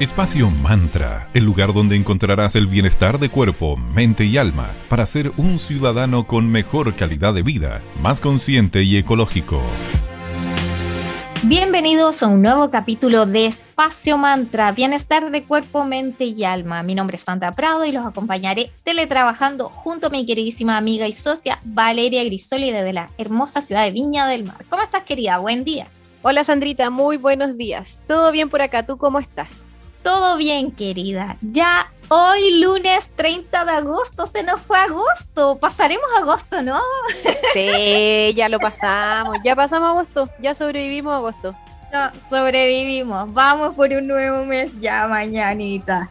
Espacio Mantra, el lugar donde encontrarás el bienestar de cuerpo, mente y alma para ser un ciudadano con mejor calidad de vida, más consciente y ecológico. Bienvenidos a un nuevo capítulo de Espacio Mantra, bienestar de cuerpo, mente y alma. Mi nombre es Sandra Prado y los acompañaré teletrabajando junto a mi queridísima amiga y socia Valeria Grisoli desde la hermosa ciudad de Viña del Mar. ¿Cómo estás, querida? Buen día. Hola, Sandrita, muy buenos días. ¿Todo bien por acá? ¿Tú cómo estás? Todo bien, querida. Ya hoy, lunes 30 de agosto, se nos fue agosto. Pasaremos agosto, ¿no? Sí, ya lo pasamos. Ya pasamos agosto. Ya sobrevivimos agosto. Ya sobrevivimos. Vamos por un nuevo mes ya mañanita.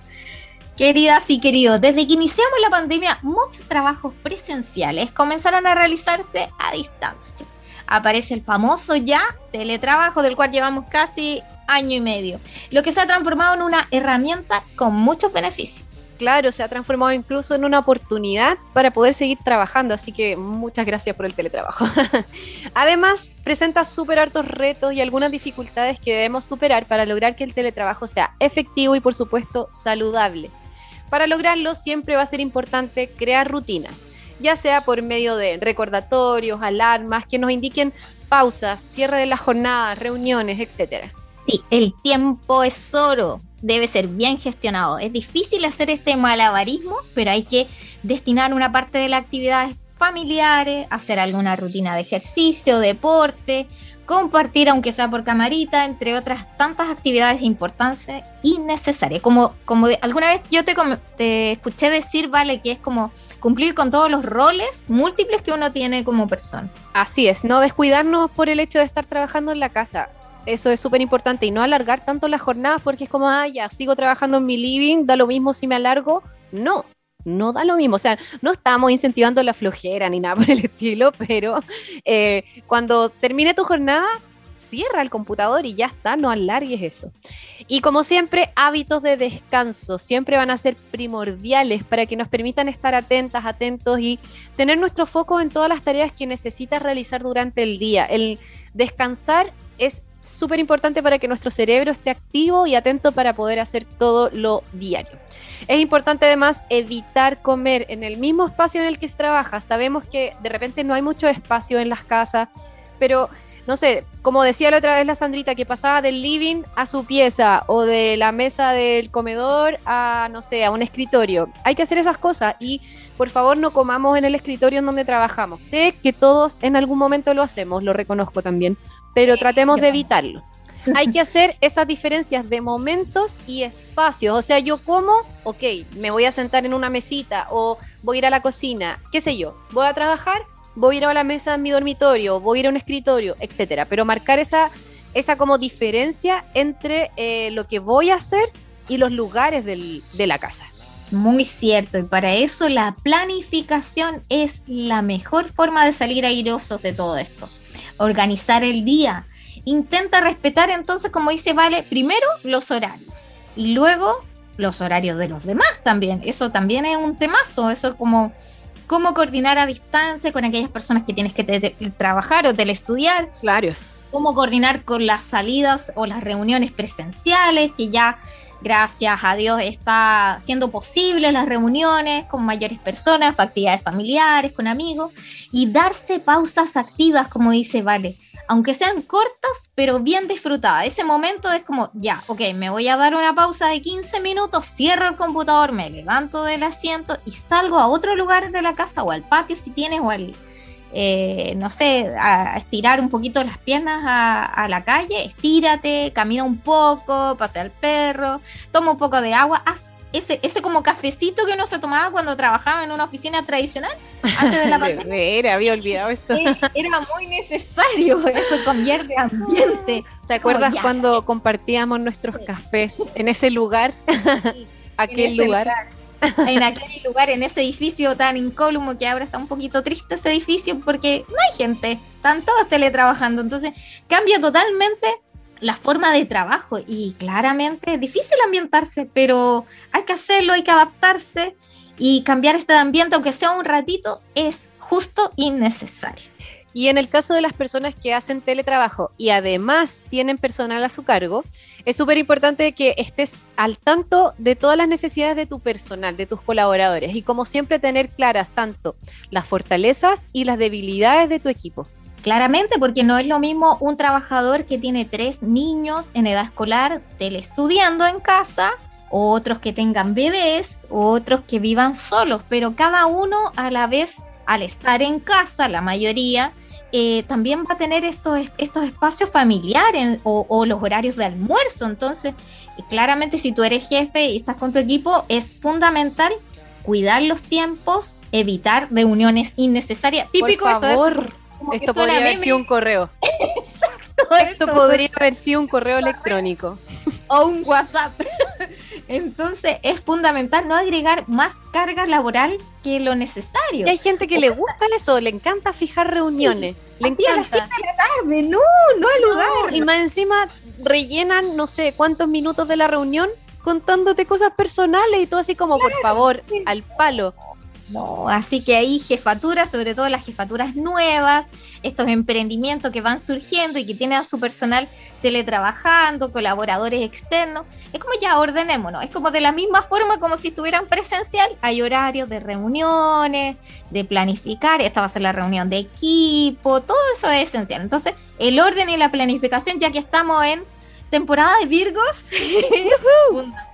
Queridas y queridos, desde que iniciamos la pandemia, muchos trabajos presenciales comenzaron a realizarse a distancia. Aparece el famoso ya teletrabajo del cual llevamos casi año y medio, lo que se ha transformado en una herramienta con muchos beneficios. Claro, se ha transformado incluso en una oportunidad para poder seguir trabajando, así que muchas gracias por el teletrabajo. Además, presenta súper hartos retos y algunas dificultades que debemos superar para lograr que el teletrabajo sea efectivo y por supuesto saludable. Para lograrlo siempre va a ser importante crear rutinas, ya sea por medio de recordatorios, alarmas que nos indiquen pausas, cierre de la jornada, reuniones, etcétera. Sí, el tiempo es oro, debe ser bien gestionado. Es difícil hacer este malabarismo, pero hay que destinar una parte de las actividades familiares, hacer alguna rutina de ejercicio, deporte, compartir aunque sea por camarita, entre otras tantas actividades importantes y necesarias. Como, como alguna vez yo te, te escuché decir, vale, que es como cumplir con todos los roles múltiples que uno tiene como persona. Así es, no descuidarnos por el hecho de estar trabajando en la casa eso es súper importante y no alargar tanto las jornadas porque es como, ah, ya, sigo trabajando en mi living, da lo mismo si me alargo. No, no da lo mismo. O sea, no estamos incentivando la flojera ni nada por el estilo, pero eh, cuando termine tu jornada, cierra el computador y ya está, no alargues eso. Y como siempre, hábitos de descanso siempre van a ser primordiales para que nos permitan estar atentas, atentos y tener nuestro foco en todas las tareas que necesitas realizar durante el día. El descansar es súper importante para que nuestro cerebro esté activo y atento para poder hacer todo lo diario. Es importante además evitar comer en el mismo espacio en el que se trabaja. Sabemos que de repente no hay mucho espacio en las casas, pero no sé, como decía la otra vez la Sandrita, que pasaba del living a su pieza o de la mesa del comedor a, no sé, a un escritorio. Hay que hacer esas cosas y por favor no comamos en el escritorio en donde trabajamos. Sé que todos en algún momento lo hacemos, lo reconozco también, pero tratemos de evitarlo. Hay que hacer esas diferencias de momentos y espacios. O sea, yo como, ok, me voy a sentar en una mesita o voy a ir a la cocina, qué sé yo, voy a trabajar, voy a ir a la mesa en mi dormitorio, voy a ir a un escritorio, etcétera. Pero marcar esa, esa como diferencia entre eh, lo que voy a hacer y los lugares del, de la casa. Muy cierto, y para eso la planificación es la mejor forma de salir airosos de todo esto organizar el día. Intenta respetar entonces, como dice Vale, primero los horarios y luego los horarios de los demás también. Eso también es un temazo, eso es como cómo coordinar a distancia con aquellas personas que tienes que trabajar o telestudiar. Claro. Cómo coordinar con las salidas o las reuniones presenciales, que ya gracias a Dios está siendo posible las reuniones con mayores personas, actividades familiares, con amigos, y darse pausas activas, como dice Vale, aunque sean cortas, pero bien disfrutadas. Ese momento es como, ya, ok, me voy a dar una pausa de 15 minutos, cierro el computador, me levanto del asiento y salgo a otro lugar de la casa o al patio si tienes o al eh, no sé, a, estirar un poquito las piernas a, la calle, estírate, camina un poco, pasea al perro, toma un poco de agua, haz ese, ese como cafecito que uno se tomaba cuando trabajaba en una oficina tradicional antes de la pandemia. había olvidado eso. Era muy necesario, eso convierte ambiente. ¿Te acuerdas cuando compartíamos nuestros cafés en ese lugar? Aquel lugar en aquel lugar, en ese edificio tan incólumo que ahora está un poquito triste ese edificio porque no hay gente, están todos teletrabajando, entonces cambia totalmente la forma de trabajo y claramente es difícil ambientarse, pero hay que hacerlo, hay que adaptarse y cambiar este ambiente, aunque sea un ratito, es justo y necesario. Y en el caso de las personas que hacen teletrabajo y además tienen personal a su cargo, es súper importante que estés al tanto de todas las necesidades de tu personal, de tus colaboradores y como siempre tener claras tanto las fortalezas y las debilidades de tu equipo. Claramente, porque no es lo mismo un trabajador que tiene tres niños en edad escolar teleestudiando en casa, otros que tengan bebés, otros que vivan solos, pero cada uno a la vez, al estar en casa, la mayoría, eh, también va a tener estos, estos espacios familiares o, los horarios de almuerzo. Entonces, eh, claramente si tú eres jefe y estás con tu equipo, es fundamental cuidar los tiempos, evitar reuniones innecesarias. Típico Por favor, esto podría haber sido un correo. Exacto. Esto podría haber sido un correo electrónico. O un WhatsApp. Entonces es fundamental no agregar más carga laboral que lo necesario. Y hay gente que le gusta eso, le encanta fijar reuniones. Le Así encanta. a las de la tarde, no, no al lugar. Y más encima rellenan no sé cuántos minutos de la reunión contándote cosas personales y todo así como, por favor, al palo. No, así que ahí jefaturas, sobre todo las jefaturas nuevas, estos emprendimientos que van surgiendo y que tienen a su personal teletrabajando, colaboradores externos, es como ya ordenémonos, es como de la misma forma como si estuvieran presencial, hay horarios de reuniones, de planificar, esta va a ser la reunión de equipo, todo eso es esencial. Entonces, el orden y la planificación, ya que estamos en temporada de Virgos,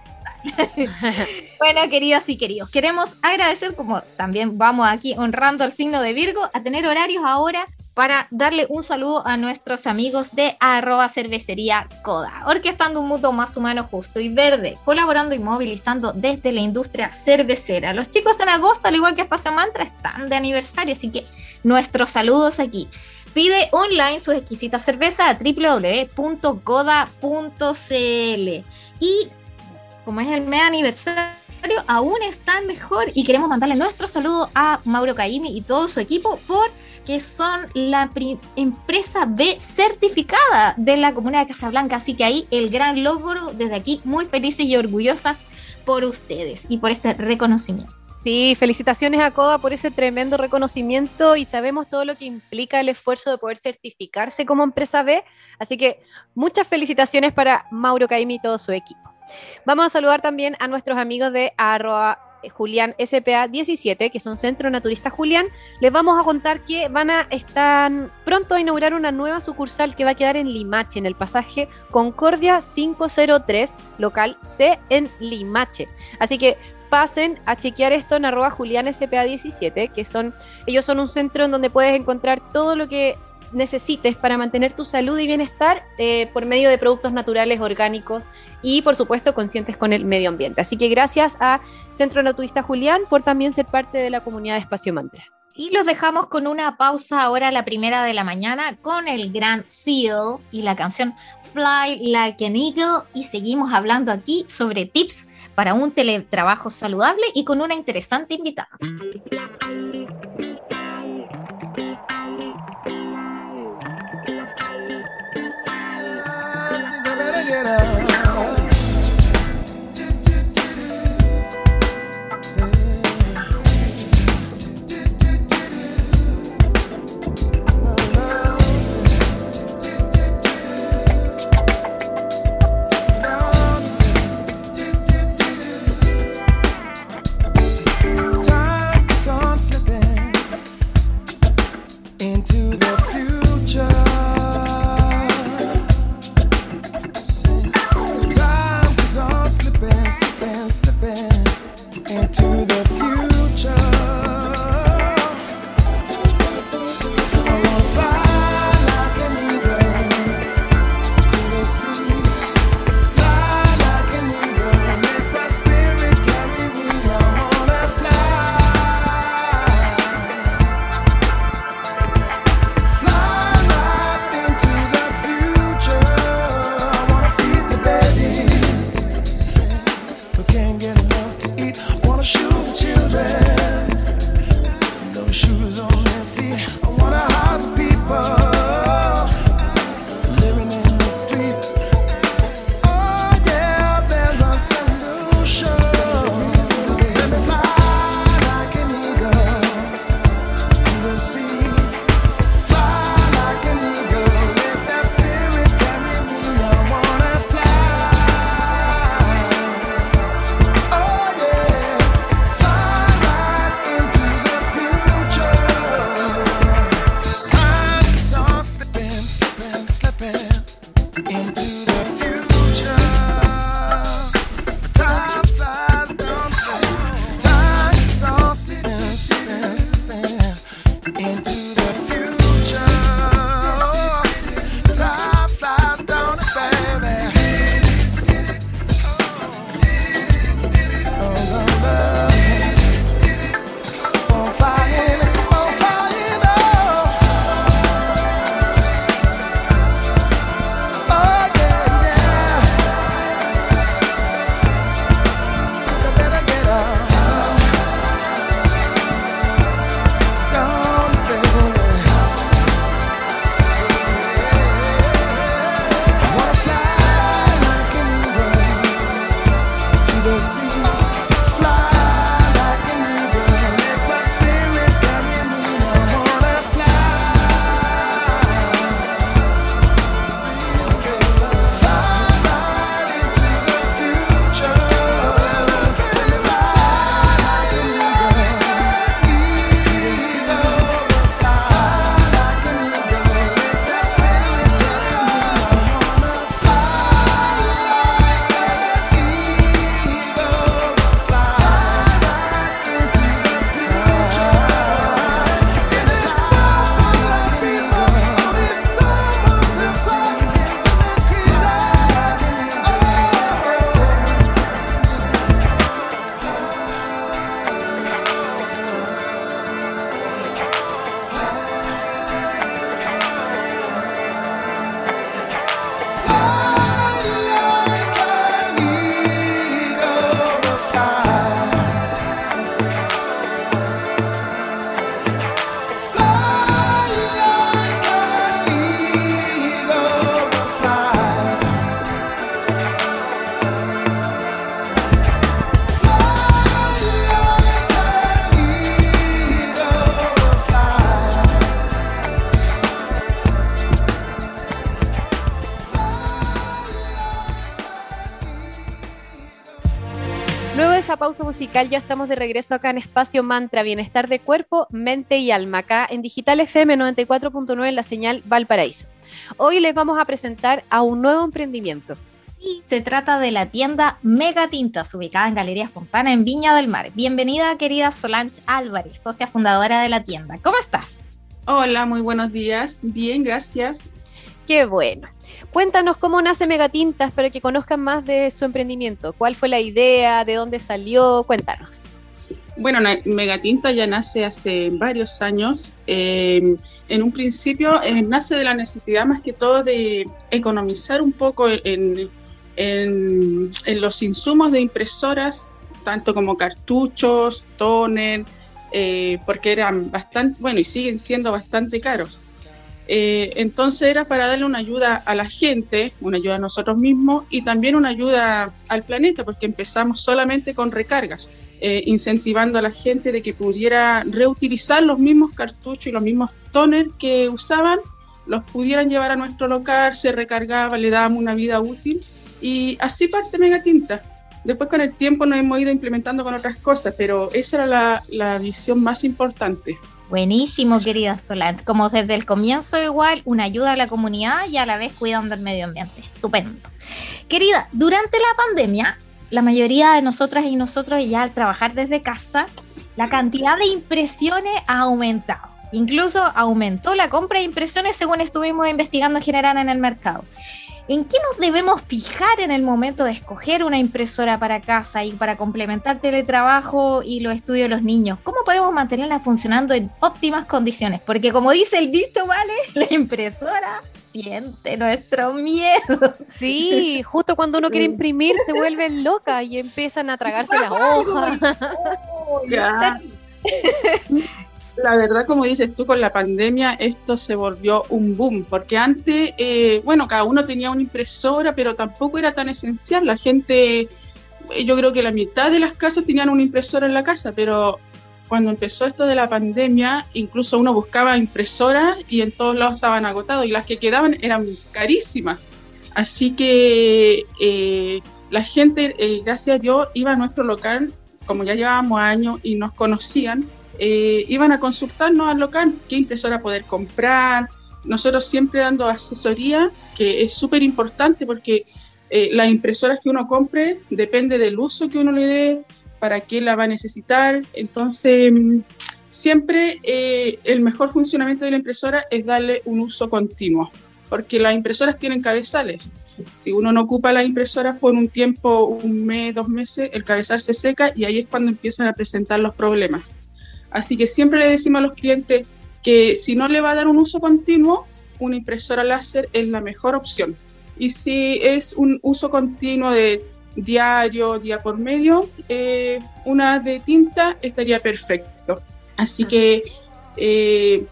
bueno, queridas y queridos, queremos agradecer, como también vamos aquí honrando al signo de Virgo, a tener horarios ahora para darle un saludo a nuestros amigos de arroba cervecería Coda, orquestando un mundo más humano, justo y verde, colaborando y movilizando desde la industria cervecera. Los chicos en agosto, al igual que Espacio Mantra, están de aniversario, así que nuestros saludos aquí. Pide online su exquisita cerveza a www.coda.cl y como es el mes aniversario, aún están mejor y queremos mandarle nuestro saludo a Mauro Caimi y todo su equipo porque son la empresa B certificada de la Comunidad de Casablanca, así que ahí el gran logro desde aquí, muy felices y orgullosas por ustedes y por este reconocimiento. Sí, felicitaciones a CODA por ese tremendo reconocimiento y sabemos todo lo que implica el esfuerzo de poder certificarse como empresa B, así que muchas felicitaciones para Mauro Caimi y todo su equipo. Vamos a saludar también a nuestros amigos de arroba Julián SPA 17, que son Centro Naturista Julián. Les vamos a contar que van a estar pronto a inaugurar una nueva sucursal que va a quedar en Limache, en el pasaje Concordia 503, local C en Limache. Así que pasen a chequear esto en arroba Julián SPA 17, que son, ellos son un centro en donde puedes encontrar todo lo que necesites para mantener tu salud y bienestar eh, por medio de productos naturales, orgánicos y por supuesto conscientes con el medio ambiente. Así que gracias a Centro Naturista Julián por también ser parte de la comunidad de Espacio Mantra. Y los dejamos con una pausa ahora la primera de la mañana con el Gran Seal y la canción Fly Like an Eagle y seguimos hablando aquí sobre tips para un teletrabajo saludable y con una interesante invitada. Get up. Musical ya estamos de regreso acá en Espacio Mantra, Bienestar de Cuerpo, Mente y Alma, acá en Digital FM 94.9 en la señal Valparaíso. Hoy les vamos a presentar a un nuevo emprendimiento. Sí, se trata de la tienda Mega Tintas, ubicada en Galería Fontana, en Viña del Mar. Bienvenida, querida Solange Álvarez, socia fundadora de la tienda. ¿Cómo estás? Hola, muy buenos días. Bien, gracias. Qué bueno. Cuéntanos cómo nace Megatintas para que conozcan más de su emprendimiento. ¿Cuál fue la idea? ¿De dónde salió? Cuéntanos. Bueno, Megatinta ya nace hace varios años. Em, en un principio eh, nace de la necesidad más que todo de economizar un poco en, los insumos de impresoras, tanto como cartuchos, toner, eh, porque eran bastante, bueno, y siguen siendo bastante caros. Eh, entonces era para darle una ayuda a la gente, una ayuda a nosotros mismos y también una ayuda al planeta, porque empezamos solamente con recargas, eh, incentivando a la gente de que pudiera reutilizar los mismos cartuchos y los mismos toners que usaban, los pudieran llevar a nuestro local, se recargaba, le dábamos una vida útil y así parte Megatinta. Después con el tiempo nos hemos ido implementando con otras cosas, pero esa era la, la visión más importante. Buenísimo, querida Solange. Como desde el comienzo igual, una ayuda a la comunidad y a la vez cuidando el medio ambiente. Estupendo. Querida, durante la pandemia, la mayoría de nosotras y nosotros ya al trabajar desde casa, la cantidad de impresiones ha aumentado. Incluso aumentó la compra de impresiones según estuvimos investigando en general en el mercado. ¿En qué nos debemos fijar en el momento de escoger una impresora para casa y para complementar teletrabajo y los estudios de los niños? ¿Cómo podemos mantenerla funcionando en óptimas condiciones? Porque como dice el dicho, ¿vale? La impresora siente nuestro miedo. Sí, justo cuando uno quiere imprimir se vuelve loca y empiezan a tragarse las hojas. La verdad, como dices tú, con la pandemia esto se volvió un boom, porque antes, eh, bueno, cada uno tenía una impresora, pero tampoco era tan esencial. La gente, eh, yo creo que la mitad de las casas tenían una impresora en la casa, pero cuando empezó esto de la pandemia, incluso uno buscaba impresoras y en todos lados estaban agotados y las que quedaban eran carísimas. Así que eh, la gente, gracias a Dios, iba a nuestro local, como ya llevábamos años y nos conocían, eh, iban a consultarnos al local qué impresora poder comprar. Nosotros siempre dando asesoría, que es súper importante porque eh, las impresoras que uno compre depende del uso que uno le dé, para qué la va a necesitar. Entonces, siempre eh, el mejor funcionamiento de la impresora es darle un uso continuo, porque las impresoras tienen cabezales. Si uno no ocupa la impresora por un tiempo, un mes, dos meses, el cabezal se seca y ahí es cuando empiezan a presentar los problemas. Así que siempre le decimos a los clientes que si no le va a dar un uso continuo, una impresora láser es la mejor opción. Y si es un uso continuo de diario, día por medio, eh, una de tinta estaría perfecto. Así que eh,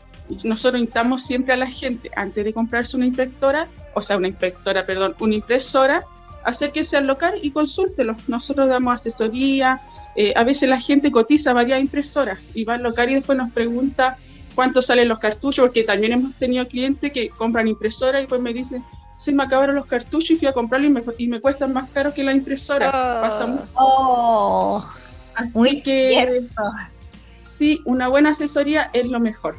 nosotros invitamos siempre a la gente, antes de comprarse una inspectora, o sea, una inspectora, perdón, una impresora, acérquese al local y consúltelo. Nosotros damos asesoría, eh, a veces la gente cotiza varias impresoras y va al local y después nos pregunta cuánto salen los cartuchos, porque también hemos tenido clientes que compran impresoras y después me dicen, se me acabaron los cartuchos y fui a comprarlo y me, cuestan más caro que la impresora. Oh. Pasa mucho. Oh. Así que sí, una buena asesoría es lo mejor.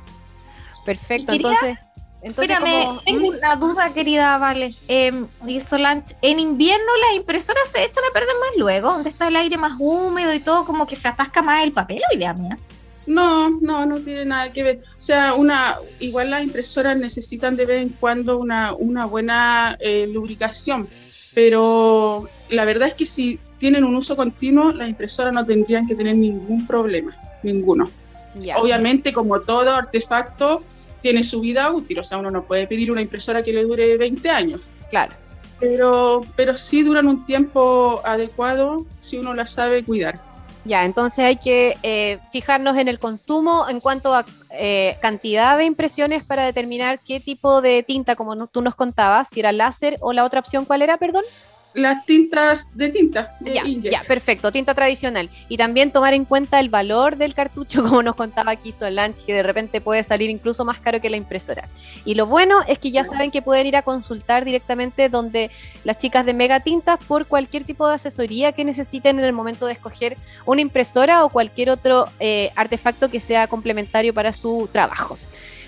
Perfecto, entonces Espérame, tengo ¿Mm? una duda, querida Vale. Eh, en invierno las impresoras se echan a perder más luego, donde está el aire más húmedo y todo, como que se atasca más el papel, o idea mía. No, no, no tiene nada que ver. O sea, una, igual las impresoras necesitan de vez en cuando una, una buena eh, lubricación, pero la verdad es que si tienen un uso continuo, las impresoras no tendrían que tener ningún problema, ninguno. Obviamente, como todo artefacto, tiene su vida útil, o sea, uno no puede pedir una impresora que le dure 20 años. Claro. Pero, pero sí duran un tiempo adecuado si uno la sabe cuidar. Ya, entonces hay que eh, fijarnos en el consumo en cuanto a eh, cantidad de impresiones para determinar qué tipo de tinta, como tú nos contabas, si era láser o la otra opción, ¿cuál era, perdón? Las tintas de tinta. ya, ya, perfecto, tinta tradicional. Y también tomar en cuenta el valor del cartucho, como nos contaba aquí Solange, que de repente puede salir incluso más caro que la impresora. Y lo bueno es que ya saben que pueden ir a consultar directamente donde las chicas de Mega Tintas por cualquier tipo de asesoría que necesiten en el momento de escoger una impresora o cualquier otro eh, artefacto que sea complementario para su trabajo.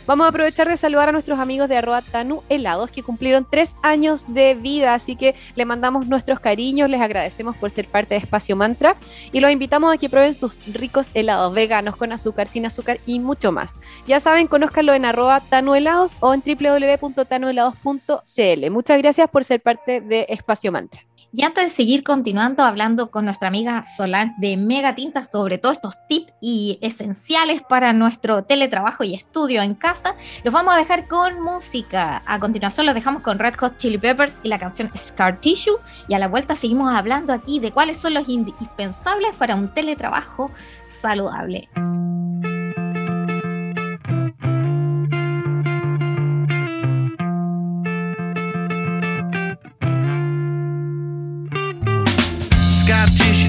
Vamos a aprovechar de saludar a nuestros amigos de arroba Tanu Helados que cumplieron tres años de vida, así que le mandamos nuestros cariños, les agradecemos por ser parte de Espacio Mantra y los invitamos a que prueben sus ricos helados veganos con azúcar, sin azúcar y mucho más. Ya saben, conózcanlo en arroba Tanu Helados o en www.tanuhelados.cl. Muchas gracias por ser parte de Espacio Mantra. Y antes de seguir continuando hablando con nuestra amiga Solange de Mega Tinta sobre todos estos tips y esenciales para nuestro teletrabajo y estudio en casa, los vamos a dejar con música. A continuación los dejamos con Red Hot Chili Peppers y la canción Scar Tissue. Y a la vuelta seguimos hablando aquí de cuáles son los indispensables para un teletrabajo saludable.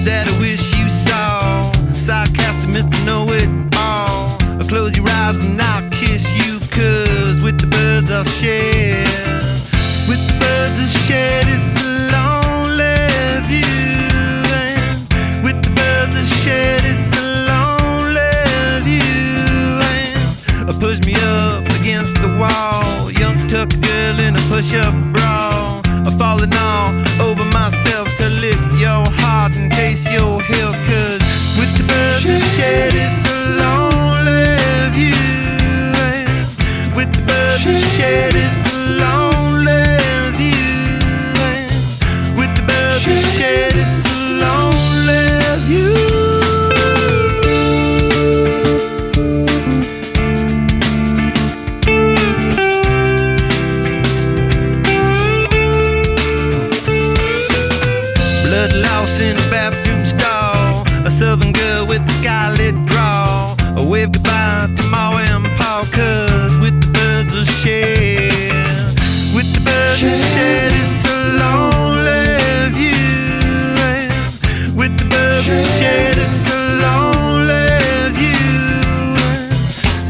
That I wish you saw. Sarcastic Mr. Know It All. I'll close your eyes and I'll kiss you, cause with the birds I'll share. With the birds I'll share this lonely view. And with the birds I'll share this lonely view. And push me up against the wall. Young tuck girl in a push up bra. I'm falling all your hill, cause with the birds we shed, it's a lonely view. with the birds we shed,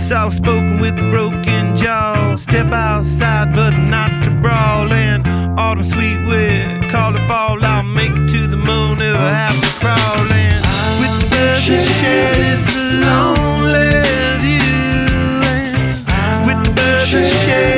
soft spoken with a broken jaw. Step outside, but not to brawl. And autumn sweet wind, call it fall. I'll make it to the moon if I have to crawl. in. with the birds to share this lonely view. And with the birds share.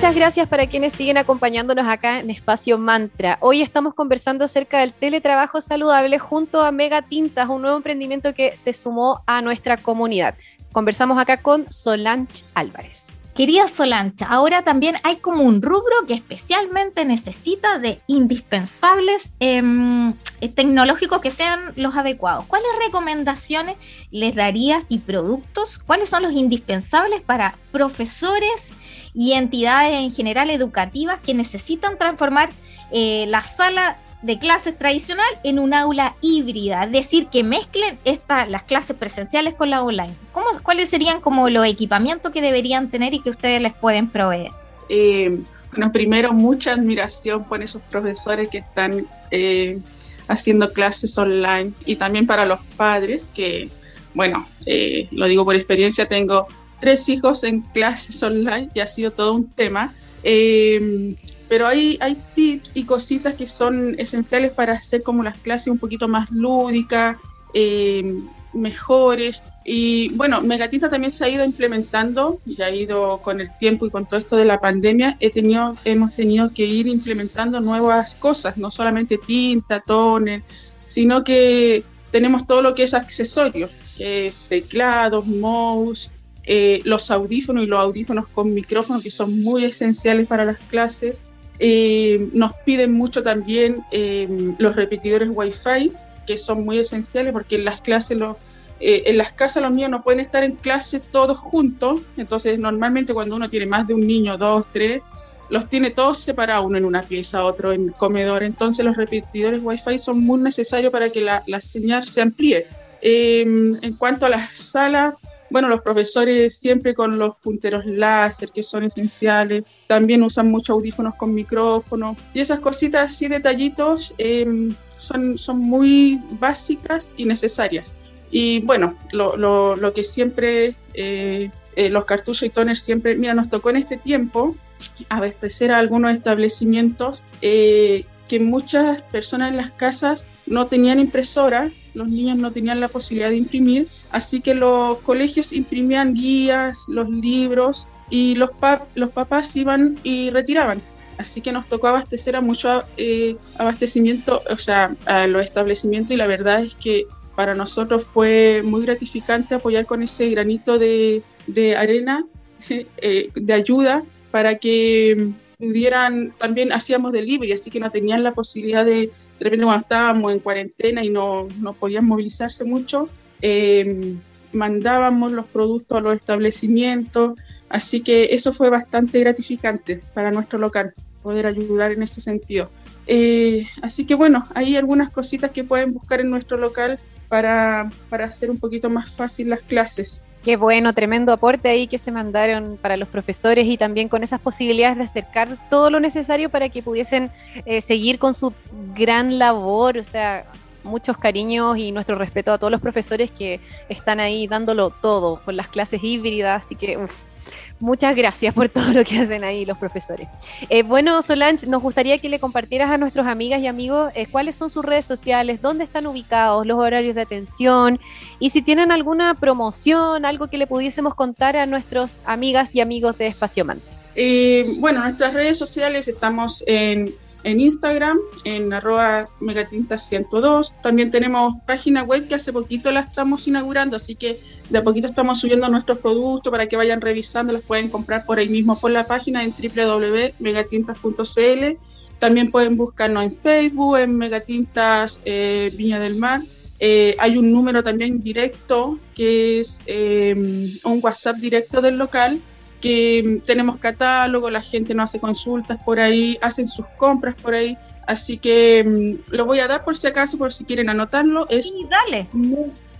Gracias para quienes siguen acompañándonos acá en Espacio Mantra. Hoy estamos conversando acerca del teletrabajo saludable junto a Mega Tintas, un nuevo emprendimiento que se sumó a nuestra comunidad. Conversamos acá con Solange Álvarez. Querida Solancha, ahora también hay como un rubro que especialmente necesita de indispensables em, eh, tecnológicos que sean los adecuados. ¿Cuáles recomendaciones les darías y productos? ¿Cuáles son los indispensables para profesores y entidades en general educativas que necesitan transformar eh, la sala de clases tradicional en un aula híbrida, es decir, que mezclen esta, las clases presenciales con la online. ¿Cómo, ¿Cuáles serían como los equipamientos que deberían tener y que ustedes les pueden proveer? Eh, bueno, primero mucha admiración por esos profesores que están eh, haciendo clases online y también para los padres que, bueno, lo digo por experiencia, tengo tres hijos en clases online y ha sido todo un tema. Eh, pero hay, hay tips y cositas que son esenciales para hacer como las clases un poquito más lúdicas, eh, mejores. Y bueno, Megatita también se ha ido implementando, ya ha ido con el tiempo y con todo esto de la pandemia, he tenido, hemos tenido que ir implementando nuevas cosas, no solamente tinta, toner, sino que tenemos todo lo que es accesorios, teclados, mouse, eh, los audífonos y los audífonos con micrófono que son muy esenciales para las clases. Eh, nos piden mucho también eh, los repetidores Wi-Fi, que son muy esenciales porque en las clases, eh, en las casas los niños no pueden estar en clase todos juntos. Entonces, normalmente cuando uno tiene más de un niño, dos, tres, los tiene todos separados, uno en una pieza, otro en el comedor. Entonces, los repetidores Wi-Fi son muy necesarios para que la, la señal se amplíe. en cuanto a las salas, bueno, los profesores siempre con los punteros láser, que son esenciales, también usan muchos audífonos con micrófono, y esas cositas así, detallitos, eh, son, son muy básicas y necesarias. Y bueno, lo, lo, lo que siempre, eh, eh, los cartuchos y toners siempre, mira, nos tocó en este tiempo abastecer a algunos establecimientos eh, que muchas personas en las casas no tenían impresora, los niños no tenían la posibilidad de imprimir, así que los colegios imprimían guías, los libros y los, pap los papás iban y retiraban. Así que nos tocó abastecer a mucho eh, abastecimiento, o sea, a los establecimientos y la verdad es que para nosotros fue muy gratificante apoyar con ese granito de, de arena, eh, de ayuda, para que pudieran, también hacíamos delivery, así que no tenían la posibilidad de, de repente cuando estábamos en cuarentena y no, no podían movilizarse mucho, eh, mandábamos los productos a los establecimientos, así que eso fue bastante gratificante para nuestro local, poder ayudar en ese sentido. Eh, así que bueno, hay algunas cositas que pueden buscar en nuestro local para, para hacer un poquito más fácil las clases. Qué bueno, tremendo aporte ahí que se mandaron para los profesores y también con esas posibilidades de acercar todo lo necesario para que pudiesen eh, seguir con su gran labor. O sea, muchos cariños y nuestro respeto a todos los profesores que están ahí dándolo todo con las clases híbridas. Así que, uf, Muchas gracias por todo lo que hacen ahí los profesores. Eh, bueno, Solange, nos gustaría que le compartieras a nuestros amigas y amigos eh, cuáles son sus redes sociales, dónde están ubicados, los horarios de atención y si tienen alguna promoción, algo que le pudiésemos contar a nuestros amigas y amigos de Espacio Mante. Eh, bueno, nuestras redes sociales estamos en en Instagram, en arroba megatinta102. También tenemos página web que hace poquito la estamos inaugurando, así que de a poquito estamos subiendo nuestros productos para que vayan revisando, los pueden comprar por ahí mismo por la página en www.megatintas.cl. También pueden buscarnos en Facebook, en Megatintas eh, Viña del Mar. Eh, hay un número también directo que es eh, un WhatsApp directo del local que tenemos catálogo, la gente no hace consultas por ahí, hacen sus compras por ahí. Así que mm, lo voy a dar por si acaso, por si quieren anotarlo. Es Sí, dale.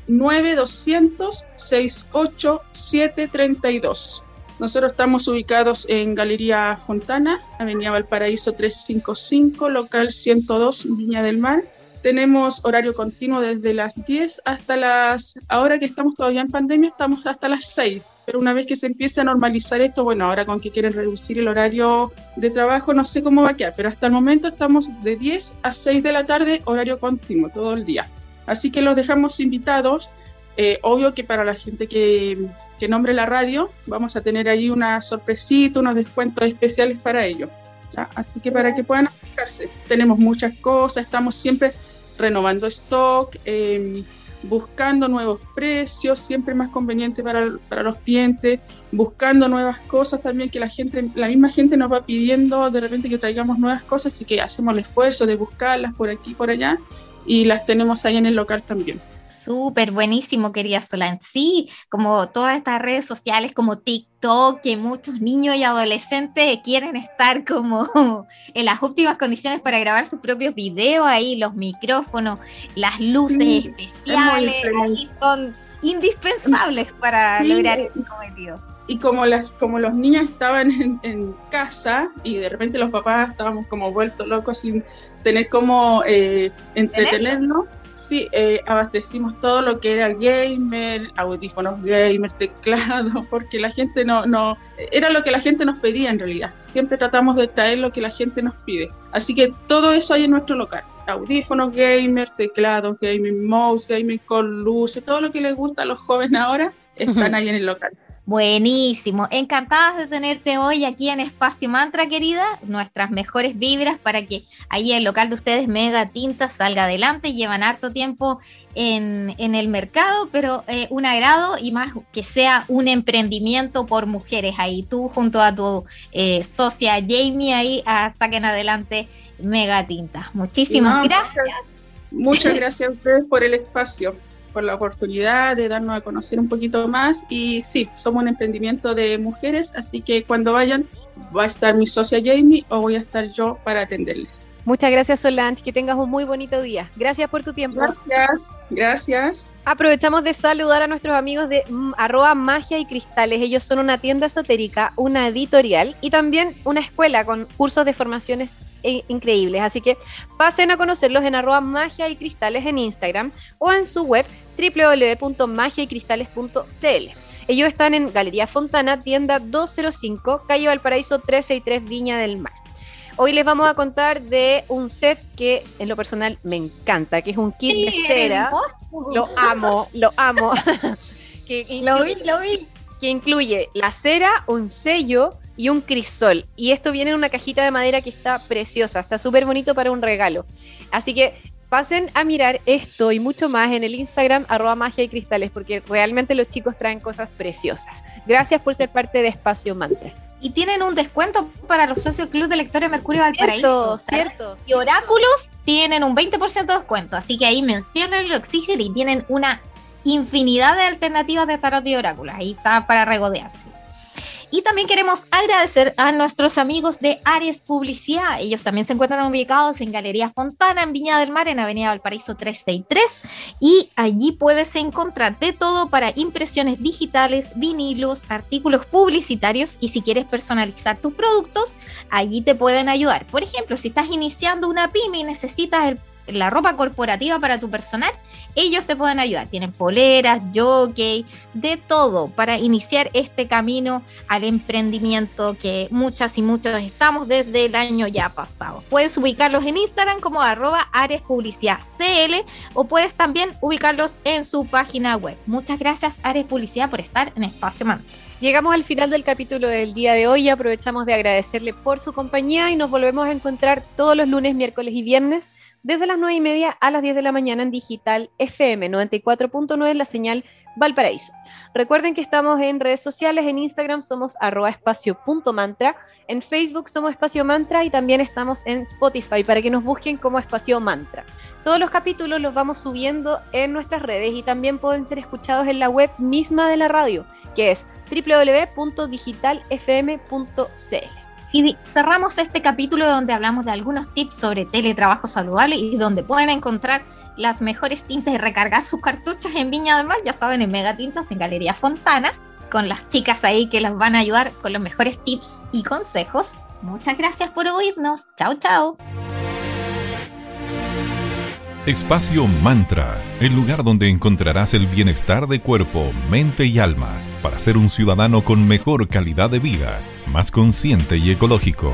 9200 68732. Nosotros estamos ubicados en Galería Fontana, Avenida Valparaíso 355, local 102, Viña del Mar. Tenemos horario continuo desde las 10 hasta las, ahora que estamos todavía en pandemia, estamos hasta las 6. Pero una vez que se empiece a normalizar esto, bueno, ahora con que quieren reducir el horario de trabajo, no sé cómo va a quedar, pero hasta el momento estamos de 10 a 6 de la tarde, horario continuo, todo el día. Así que los dejamos invitados. Eh, obvio que para la gente que, que nombre la radio, vamos a tener ahí una sorpresita, unos descuentos especiales para ellos. Así que para que puedan acercarse. Tenemos muchas cosas, estamos siempre renovando stock. eh, buscando nuevos precios, siempre más conveniente para, para, los clientes, buscando nuevas cosas también que la gente, la misma gente nos va pidiendo de repente que traigamos nuevas cosas y que hacemos el esfuerzo de buscarlas por aquí, por allá y las tenemos ahí en el local también. Súper buenísimo, querida Solán. Sí, como todas estas redes sociales como TikTok, que muchos niños y adolescentes quieren estar como en las óptimas condiciones para grabar sus propios videos, ahí los micrófonos, las luces especiales, ahí son indispensables para lograr el cometido. Y como, las, como los niños estaban en, en, casa y de repente los papás estábamos como vueltos locos sin tener como eh, entretenernos Sí, eh, abastecimos todo lo que era gamer, audífonos gamer, teclado, porque la gente no, no, era lo que la gente nos pedía en realidad. Siempre tratamos de traer lo que la gente nos pide. Así que todo eso hay en nuestro local. Audífonos gamer, teclados gaming, mouse gaming con luces, todo lo que les gusta a los jóvenes ahora están ahí en el local. Buenísimo, encantadas de tenerte hoy aquí en Espacio Mantra, querida. Nuestras mejores vibras para que ahí el local de ustedes, Mega Tinta, salga adelante. Llevan harto tiempo en, el mercado, pero eh, un agrado y más que sea un emprendimiento por mujeres. Ahí tú junto a tu eh, socia Jamie ahí ah, saquen adelante Mega Tinta. Muchísimas gracias. muchas gracias a ustedes por el espacio por la oportunidad de darnos a conocer un poquito más. Y sí, somos un emprendimiento de mujeres, así que cuando vayan va a estar mi socia Jamie o voy a estar yo para atenderles. Muchas gracias Solange, que tengas un muy bonito día. Gracias por tu tiempo. Gracias, gracias. Aprovechamos de saludar a nuestros amigos de mm, arroba magia y cristales. Ellos son una tienda esotérica, una editorial y también una escuela con cursos de formaciones increíbles. Así que pasen a conocerlos en arroba magia y cristales en Instagram o en su web www.magiaycristales.cl. Ellos están en Galería Fontana, tienda 205, calle Valparaíso 363, Viña del Mar. Hoy les vamos a contar de un set que en lo personal me encanta, que es un kit de cera. Lo amo, lo amo. que lo vi, lo vi. Que incluye la cera, un sello, y un crisol. Y esto viene en una cajita de madera que está preciosa, está súper bonito para un regalo. Así que pasen a mirar esto y mucho más en el Instagram arroba magia y cristales, porque realmente los chicos traen cosas preciosas. Gracias por ser parte de Espacio Mantra. Y tienen un descuento para los socios Club de Lectores Mercurio Valparaíso. Cierto, Y Oráculos tienen un 20% de descuento. Así que ahí mencionan lo exigen y tienen una infinidad de alternativas de tarot y oráculos. Ahí está para regodearse. Y también queremos agradecer a nuestros amigos de Ares Publicidad. Ellos también se encuentran ubicados en Galería Fontana, en Viña del Mar, en Avenida Valparaíso 363. Y allí puedes encontrar de todo para impresiones digitales, vinilos, artículos publicitarios. Y si quieres personalizar tus productos, allí te pueden ayudar. Por ejemplo, si estás iniciando una pyme y necesitas el la ropa corporativa para tu personal, ellos te pueden ayudar. Tienen poleras, jockey, de todo para iniciar este camino al emprendimiento que muchas y muchos estamos desde el año ya pasado. Puedes ubicarlos en Instagram como arroba Ares Publicidad CL o puedes también ubicarlos en su página web. Muchas gracias Ares Publicidad por estar en Espacio Man. Llegamos al final del capítulo del día de hoy aprovechamos de agradecerle por su compañía y nos volvemos a encontrar todos los lunes, miércoles y viernes desde las 9 y media a las 10 de la mañana en digital FM 94.9 la señal Valparaíso. Recuerden que estamos en redes sociales, en Instagram somos arroba espacio.mantra, en Facebook somos espacio mantra y también estamos en Spotify para que nos busquen como espacio mantra. Todos los capítulos los vamos subiendo en nuestras redes y también pueden ser escuchados en la web misma de la radio, que es www.digitalfm.cl. Y cerramos este capítulo donde hablamos de algunos tips sobre teletrabajo saludable y donde pueden encontrar las mejores tintas y recargar sus cartuchos en Viña del Mar, ya saben, en Mega Tintas, en Galería Fontana, con las chicas ahí que las van a ayudar con los mejores tips y consejos. Muchas gracias por oírnos. Chao, chao. Espacio Mantra, el lugar donde encontrarás el bienestar de cuerpo, mente y alma para ser un ciudadano con mejor calidad de vida, más consciente y ecológico.